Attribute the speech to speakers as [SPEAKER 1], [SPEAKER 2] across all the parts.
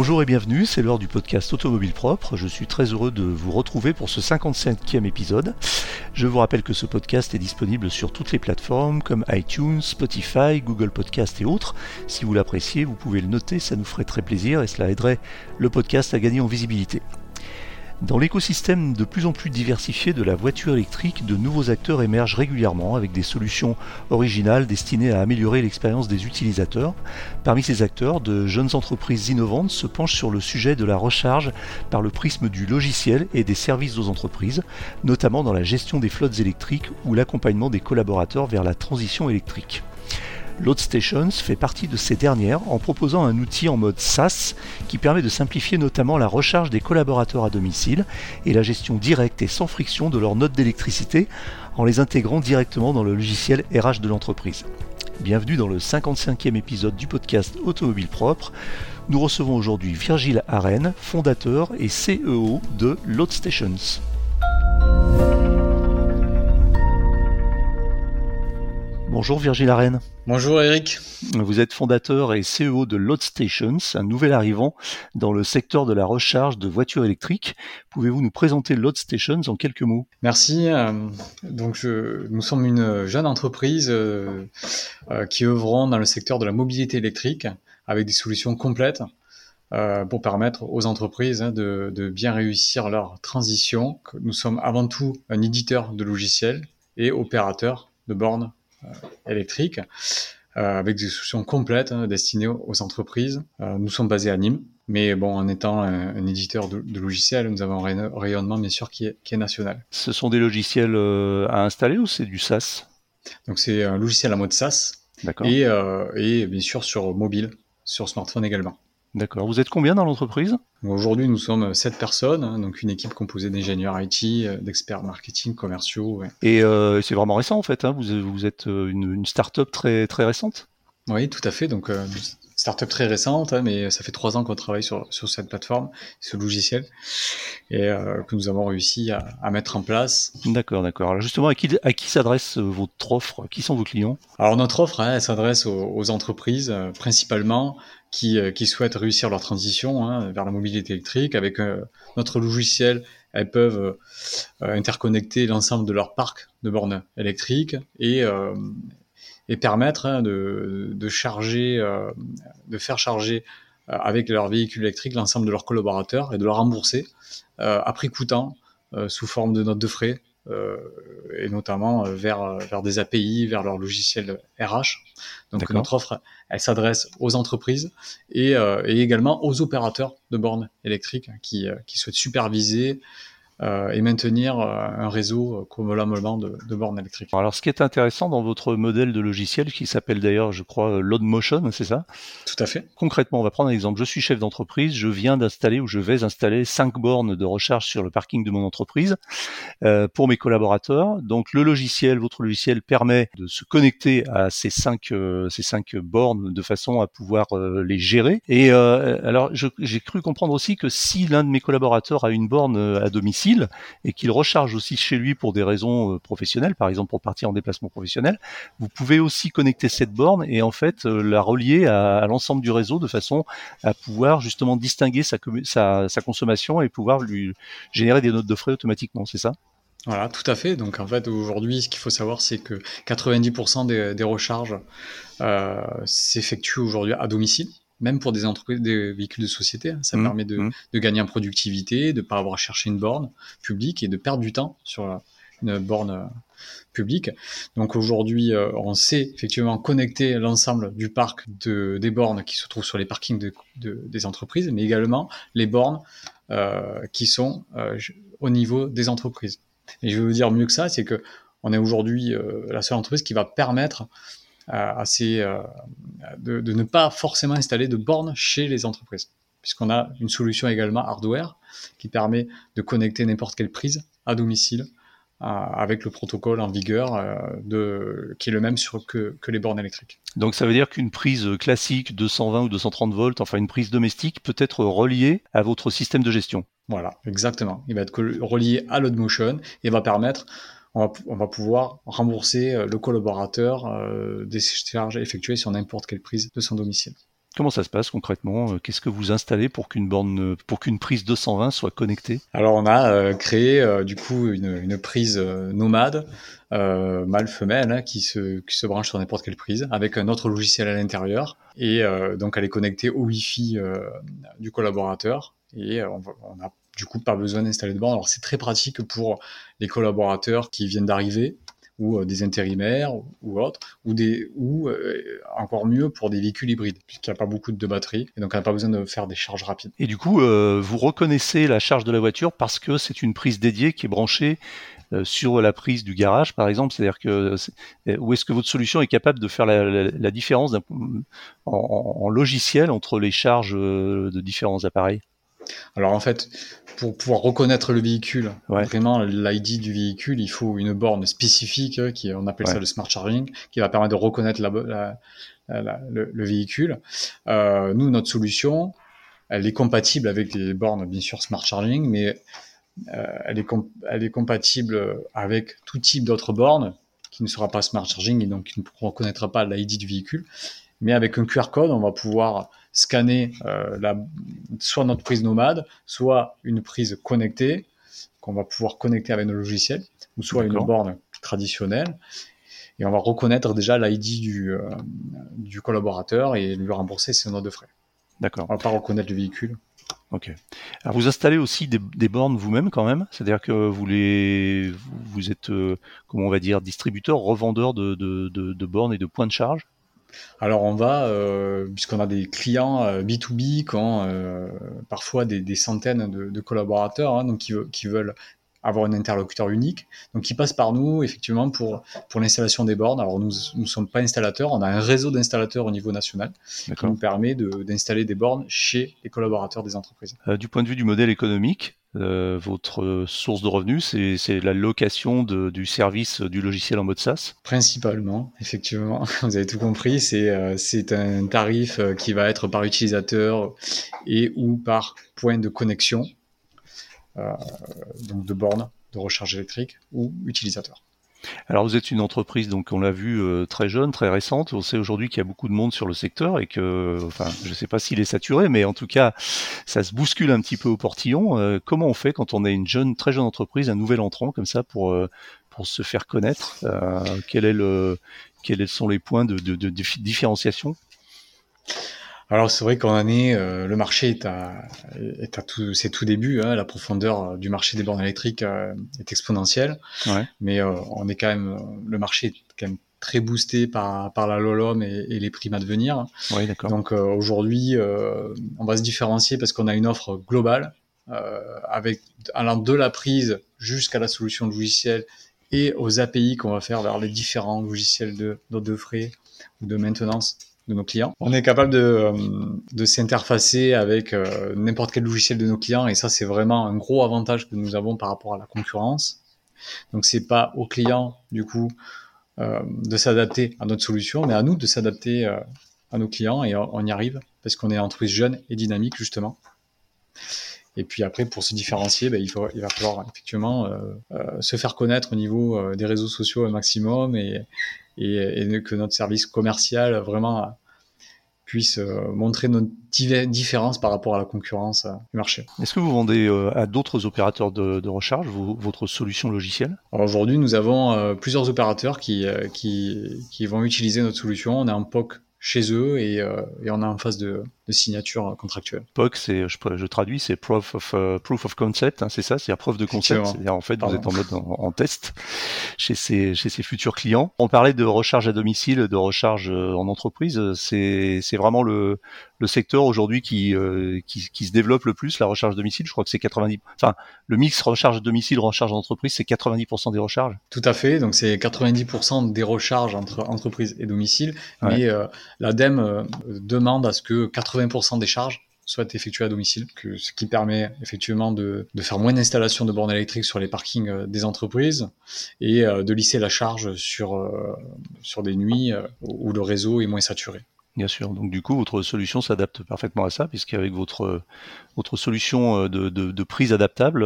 [SPEAKER 1] Bonjour et bienvenue, c'est l'heure du podcast Automobile Propre. Je suis très heureux de vous retrouver pour ce 55e épisode. Je vous rappelle que ce podcast est disponible sur toutes les plateformes comme iTunes, Spotify, Google Podcast et autres. Si vous l'appréciez, vous pouvez le noter, ça nous ferait très plaisir et cela aiderait le podcast à gagner en visibilité. Dans l'écosystème de plus en plus diversifié de la voiture électrique, de nouveaux acteurs émergent régulièrement avec des solutions originales destinées à améliorer l'expérience des utilisateurs. Parmi ces acteurs, de jeunes entreprises innovantes se penchent sur le sujet de la recharge par le prisme du logiciel et des services aux entreprises, notamment dans la gestion des flottes électriques ou l'accompagnement des collaborateurs vers la transition électrique. LoadStations fait partie de ces dernières en proposant un outil en mode SaaS qui permet de simplifier notamment la recharge des collaborateurs à domicile et la gestion directe et sans friction de leurs notes d'électricité en les intégrant directement dans le logiciel RH de l'entreprise. Bienvenue dans le 55e épisode du podcast Automobile Propre. Nous recevons aujourd'hui Virgile Arène, fondateur et CEO de LoadStations. Bonjour Virgile Arène.
[SPEAKER 2] Bonjour Eric.
[SPEAKER 1] Vous êtes fondateur et CEO de LoadStations, un nouvel arrivant dans le secteur de la recharge de voitures électriques. Pouvez-vous nous présenter LoadStations en quelques mots?
[SPEAKER 2] Merci. Euh, donc je, nous sommes une jeune entreprise euh, euh, qui œuvrons dans le secteur de la mobilité électrique avec des solutions complètes pour permettre aux entreprises hein, de, de bien réussir leur transition. Nous sommes avant tout un éditeur de logiciels et opérateur de bornes électrique, euh, avec des solutions complètes hein, destinées aux entreprises. Euh, nous sommes basés à Nîmes, mais bon, en étant un, éditeur de, logiciels, nous avons un rayonnement bien sûr qui est, qui est national.
[SPEAKER 1] Ce sont des logiciels à installer ou c'est du SaaS?
[SPEAKER 2] Donc c'est un logiciel à mode SaaS et, et bien sûr sur mobile, sur smartphone également.
[SPEAKER 1] D'accord. Vous êtes combien dans l'entreprise?
[SPEAKER 2] Aujourd'hui, nous sommes sept personnes, hein, donc une équipe composée d'ingénieurs IT, euh, d'experts marketing, commerciaux.
[SPEAKER 1] Et euh, c'est vraiment récent en fait. Hein. vous, êtes euh, une, une start-up très très récente?
[SPEAKER 2] Oui, tout à fait. Donc start-up très récente, hein, mais ça fait trois ans qu'on travaille sur, sur cette plateforme, ce logiciel, et euh, que nous avons réussi à, à mettre en place.
[SPEAKER 1] D'accord, d'accord. Alors justement, à qui, à qui s'adresse votre offre? Qui sont vos clients?
[SPEAKER 2] Alors notre offre, hein, elle s'adresse aux, aux, entreprises euh, principalement qui, euh, qui, souhaitent réussir leur transition hein, vers la mobilité électrique. Avec notre logiciel, elles peuvent interconnecter l'ensemble de leur parc de bornes électriques et et permettre hein, de, de, charger, euh, de faire charger euh, avec leur véhicule électrique l'ensemble de leurs collaborateurs et de leur rembourser euh, à prix coûtant sous forme de notes de frais et notamment vers, vers des API, vers leur logiciel RH. Donc notre offre, elle s'adresse aux entreprises et, et, également aux opérateurs de bornes électriques qui, qui souhaitent superviser euh, et maintenir euh, un réseau convenablement de, de bornes électriques.
[SPEAKER 1] Alors, ce qui est intéressant dans votre modèle de logiciel, qui s'appelle d'ailleurs, je crois, Load Motion, c'est ça?
[SPEAKER 2] Tout à fait.
[SPEAKER 1] Concrètement, on va prendre un exemple. Je suis chef d'entreprise, je viens d'installer ou je vais installer cinq bornes de recharge sur le parking de mon entreprise euh, pour mes collaborateurs. Donc, le logiciel, votre logiciel permet de se connecter à ces cinq, euh, ces cinq bornes de façon à pouvoir euh, les gérer. Et alors, j'ai cru comprendre aussi que si l'un de mes collaborateurs a une borne à domicile, et qu'il recharge aussi chez lui pour des raisons euh, professionnelles, par exemple pour partir en déplacement professionnel, vous pouvez aussi connecter cette borne et en fait euh, la relier à, l'ensemble du réseau de façon à pouvoir justement distinguer sa, consommation et pouvoir lui générer des notes de frais automatiquement, c'est ça?
[SPEAKER 2] Voilà, tout à fait. Donc en fait, aujourd'hui, ce qu'il faut savoir, c'est que 90% des, recharges euh, s'effectuent aujourd'hui à domicile même pour des entreprises, des véhicules de société. Hein. Ça mmh, permet mmh. de, gagner en productivité, de ne pas avoir à chercher une borne publique et de perdre du temps sur une borne euh, publique. Donc aujourd'hui, euh, on sait effectivement connecter l'ensemble du parc de, des bornes qui se trouvent sur les parkings des entreprises, mais également les bornes euh, qui sont au niveau des entreprises. Et je vais vous dire mieux que ça, c'est que on est aujourd'hui la seule entreprise qui va permettre assez, euh, de, de, ne pas forcément installer de bornes chez les entreprises, puisqu'on a une solution également hardware qui permet de connecter n'importe quelle prise à domicile euh, avec le protocole en vigueur euh, de, qui est le même sur, que, que les bornes électriques.
[SPEAKER 1] Donc ça veut dire qu'une prise classique 220 ou 230 volts, enfin une prise domestique, peut être reliée à votre système de gestion.
[SPEAKER 2] Voilà, exactement. Il va être relié à l'OdMotion et va permettre on va, pouvoir rembourser euh, le collaborateur euh, des charges effectuées sur n'importe quelle prise de son domicile.
[SPEAKER 1] Comment ça se passe concrètement? Qu'est-ce que vous installez pour qu'une borne, pour qu'une prise 220 soit connectée?
[SPEAKER 2] Alors on a créé du coup une, prise nomade mâle-femelle hein, qui, se, qui se branche sur n'importe quelle prise avec un autre logiciel à l'intérieur. Et donc elle est connectée au Wi-Fi du collaborateur. Et on, on a du coup pas besoin d'installer de borne. Alors c'est très pratique pour les collaborateurs qui viennent d'arriver ou euh, des intérimaires ou autres, ou, des, ou euh, encore mieux pour des véhicules hybrides, puisqu'il n'y a pas beaucoup de batterie, et donc on n'a pas besoin de faire des charges rapides.
[SPEAKER 1] Et du coup, euh, vous reconnaissez la charge de la voiture parce que c'est une prise dédiée qui est branchée sur la prise du garage, par exemple. C'est-à-dire que où est-ce que votre solution est capable de faire la, différence en, logiciel entre les charges de différents appareils?
[SPEAKER 2] Alors en fait, pour pouvoir reconnaître le véhicule, vraiment l'ID du véhicule, il faut une borne spécifique, euh, qui on appelle ça le smart charging, qui va permettre de reconnaître le, véhicule. Euh, nous, notre solution, elle est compatible avec les bornes, bien sûr, smart charging, mais euh, elle, est elle est compatible avec tout type d'autres bornes qui ne sera pas smart charging et donc qui ne reconnaîtra pas l'ID du véhicule. Mais avec un QR code, on va pouvoir scanner euh, la, soit notre prise nomade, soit une prise connectée qu'on va pouvoir connecter avec nos logiciels, ou soit une borne traditionnelle. Et on va reconnaître déjà l'ID du, euh, du collaborateur et lui rembourser ses notes de frais.
[SPEAKER 1] D'accord.
[SPEAKER 2] On va pas reconnaître le véhicule.
[SPEAKER 1] Ok. Alors vous installez aussi des, des bornes vous-même quand même, c'est-à-dire que vous les, vous êtes, euh, comment on va dire, distributeur, revendeur de, de, de, de bornes et de points de charge?
[SPEAKER 2] Alors on va, euh, puisqu'on a des clients B2B euh, qui ont euh, parfois des, centaines de, collaborateurs, hein, donc qui, veulent avoir un interlocuteur unique, donc qui passent par nous effectivement pour, pour l'installation des bornes. Alors nous ne sommes pas installateurs, on a un réseau d'installateurs au niveau national qui nous permet d'installer des bornes chez les collaborateurs des entreprises.
[SPEAKER 1] du point de vue du modèle économique, euh, votre source de revenus, c'est la location de, du service du logiciel en mode SaaS?
[SPEAKER 2] Principalement, effectivement, vous avez tout compris, c'est euh, un tarif euh, qui va être par utilisateur et ou par point de connexion, euh, donc de borne de recharge électrique ou utilisateur.
[SPEAKER 1] Alors vous êtes une entreprise, donc on l'a vu, euh, très jeune, très récente. On sait aujourd'hui qu'il y a beaucoup de monde sur le secteur et que, enfin, je ne sais pas s'il est saturé, mais en tout cas, ça se bouscule un petit peu au portillon. Euh, comment on fait quand on est une jeune, très jeune entreprise, un nouvel entrant comme ça pour euh, pour se faire connaître? Quels sont les points de différenciation?
[SPEAKER 2] Alors c'est vrai qu'en année, euh, le marché est à, est à tout, c'est tout début. Hein, la profondeur euh, du marché des bornes électriques euh, est exponentielle, ouais. mais on est quand même, le marché est quand même très boosté par, par la LOLOM et, et les primes à devenir.
[SPEAKER 1] D'accord.
[SPEAKER 2] Donc aujourd'hui, on va se différencier parce qu'on a une offre globale avec allant de la prise jusqu'à la solution logicielle et aux API qu'on va faire vers les différents logiciels de, de frais ou de maintenance nos clients. On est capable de, euh, s'interfacer avec euh, n'importe quel logiciel de nos clients et ça c'est vraiment un gros avantage que nous avons par rapport à la concurrence. Donc c'est pas aux clients du coup euh, de s'adapter à notre solution, mais à nous de s'adapter à nos clients et on y arrive parce qu'on est une entreprise jeune et dynamique justement. Et puis après, pour se différencier, ben, il, faut, il va falloir effectivement se faire connaître au niveau des réseaux sociaux au maximum et, et, et, que notre service commercial vraiment puisse euh, montrer nos différences par rapport à la concurrence euh, du marché.
[SPEAKER 1] Est-ce que vous vendez euh, à d'autres opérateurs de, de recharge votre solution logicielle?
[SPEAKER 2] Aujourd'hui, nous avons plusieurs opérateurs qui, qui, qui, vont utiliser notre solution. On est en POC chez eux et, et on est en phase de, de signature contractuelle.
[SPEAKER 1] POC, c'est, je, je, traduis, c'est proof of, proof of concept, hein, c'est ça, c'est la preuve de concept. C'est-à-dire en fait, vous êtes en mode en, test chez ces, chez ces futurs clients. On parlait de recharge à domicile, de recharge en entreprise. C'est, c'est vraiment le, le secteur aujourd'hui qui, euh, qui, qui, se développe le plus, la recharge domicile. Je crois que c'est 90, enfin, le mix recharge domicile, recharge entreprise, c'est 90% des recharges.
[SPEAKER 2] Tout à fait. Donc, c'est 90% des recharges entre entreprise et domicile. Mais euh, l'ADEME euh, demande à ce que 80% des charges soient effectuées à domicile, ce qui permet effectivement de, faire moins d'installations de bornes électriques sur les parkings des entreprises et de lisser la charge sur, sur des nuits où le réseau est moins saturé.
[SPEAKER 1] Bien sûr. Donc du coup, votre solution s'adapte parfaitement à ça, puisqu'avec votre votre solution de, de, prise adaptable,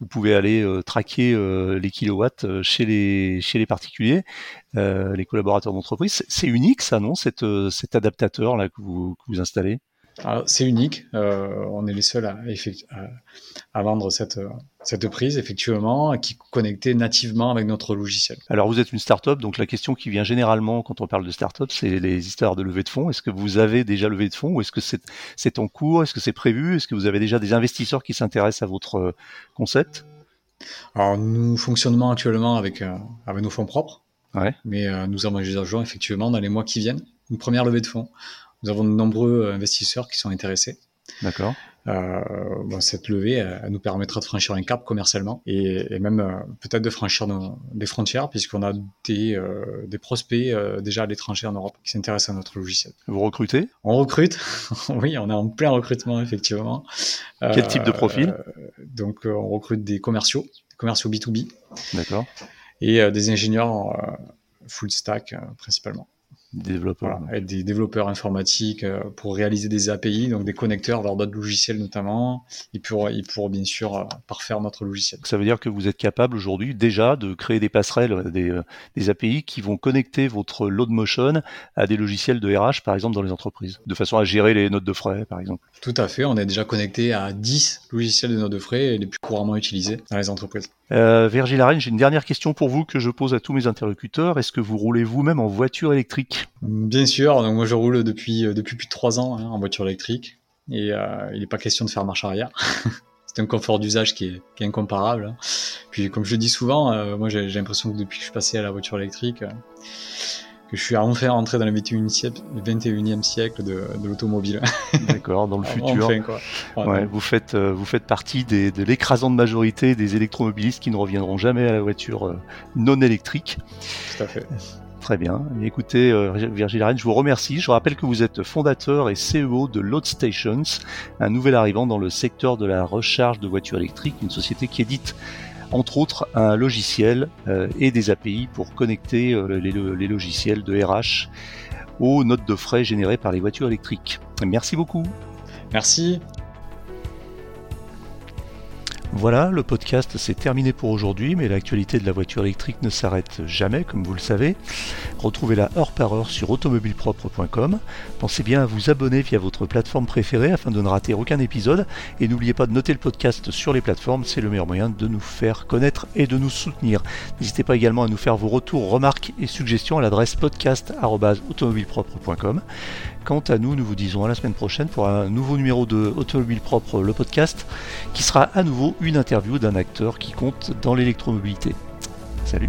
[SPEAKER 1] vous pouvez aller traquer les kilowatts chez les chez les particuliers, les collaborateurs d'entreprise. C'est unique, ça, non Cet, cet adaptateur là que vous, que vous installez?
[SPEAKER 2] C'est unique. Euh, on est les seuls à, à, vendre cette, cette prise, effectivement, qui est connectée nativement avec notre logiciel.
[SPEAKER 1] Alors, vous êtes une start-up, donc la question qui vient généralement quand on parle de start-up, c'est les histoires de levée de fonds. Est-ce que vous avez déjà levé de fonds ou est-ce que c'est en cours? Est-ce que c'est prévu? Est-ce que vous avez déjà des investisseurs qui s'intéressent à votre euh, concept?
[SPEAKER 2] Alors, nous fonctionnons actuellement avec, euh, avec nos fonds propres.
[SPEAKER 1] Ouais.
[SPEAKER 2] Mais nous envisageons effectivement dans les mois qui viennent une première levée de fonds. Nous avons de nombreux euh, investisseurs qui sont intéressés.
[SPEAKER 1] D'accord.
[SPEAKER 2] Euh, bon, cette levée, elle, nous permettra de franchir un cap commercialement et, et même euh, peut-être de franchir nos, des frontières puisqu'on a des, euh, des prospects déjà à l'étranger en Europe qui s'intéressent à notre logiciel.
[SPEAKER 1] Vous recrutez?
[SPEAKER 2] On recrute, oui, on est en plein recrutement effectivement.
[SPEAKER 1] Quel type de profil?
[SPEAKER 2] Donc on recrute des commerciaux, des commerciaux B2B.
[SPEAKER 1] D'accord.
[SPEAKER 2] Et des ingénieurs full stack principalement.
[SPEAKER 1] Des développeurs.
[SPEAKER 2] Voilà, des développeurs informatiques euh, pour réaliser des API, donc des connecteurs vers d'autres logiciels notamment, et pour, et pour bien sûr euh, parfaire notre logiciel.
[SPEAKER 1] Ça veut dire que vous êtes capable aujourd'hui déjà de créer des passerelles, des, euh, des API qui vont connecter votre load motion à des logiciels de RH, par exemple, dans les entreprises, de façon à gérer les notes de frais, par exemple.
[SPEAKER 2] Tout à fait, on est déjà connecté à 10 logiciels de notes de frais les plus couramment utilisés dans les entreprises.
[SPEAKER 1] Euh, Arène, j'ai une dernière question pour vous que je pose à tous mes interlocuteurs. Est-ce que vous roulez vous-même en voiture électrique?
[SPEAKER 2] Bien sûr, donc moi je roule depuis, euh, depuis plus de trois ans hein, en voiture électrique et euh, il n'est pas question de faire marche arrière. C'est un confort d'usage qui est, qui est, incomparable. Hein. Puis comme je le dis souvent, euh, moi j'ai l'impression que depuis que je suis passé à la voiture électrique, euh, que je suis enfin rentré dans le 21e siècle, 21e siècle de, de l'automobile.
[SPEAKER 1] D'accord, dans le futur.
[SPEAKER 2] Enfin, quoi.
[SPEAKER 1] Ouais, vous faites vous faites partie des, de l'écrasante majorité des électromobilistes qui ne reviendront jamais à la voiture non électrique.
[SPEAKER 2] Tout à fait.
[SPEAKER 1] Très bien. Écoutez, euh, Virgile Arène, je vous remercie. Je rappelle que vous êtes fondateur et CEO de Load Stations, un nouvel arrivant dans le secteur de la recharge de voitures électriques, une société qui édite entre autres un logiciel euh, et des API pour connecter euh, les, logiciels de RH aux notes de frais générées par les voitures électriques. Merci beaucoup.
[SPEAKER 2] Merci.
[SPEAKER 1] Voilà, le podcast c'est terminé pour aujourd'hui, mais l'actualité de la voiture électrique ne s'arrête jamais, comme vous le savez. Retrouvez-la heure par heure sur automobilepropre.com. Pensez bien à vous abonner via votre plateforme préférée afin de ne rater aucun épisode. Et n'oubliez pas de noter le podcast sur les plateformes, c'est le meilleur moyen de nous faire connaître et de nous soutenir. N'hésitez pas également à nous faire vos retours, remarques et suggestions à l'adresse podcast.automobilepropre.com. Quant à nous, nous vous disons à la semaine prochaine pour un nouveau numéro de Automobile Propre, le podcast, qui sera à nouveau une interview d'un acteur qui compte dans l'électromobilité. Salut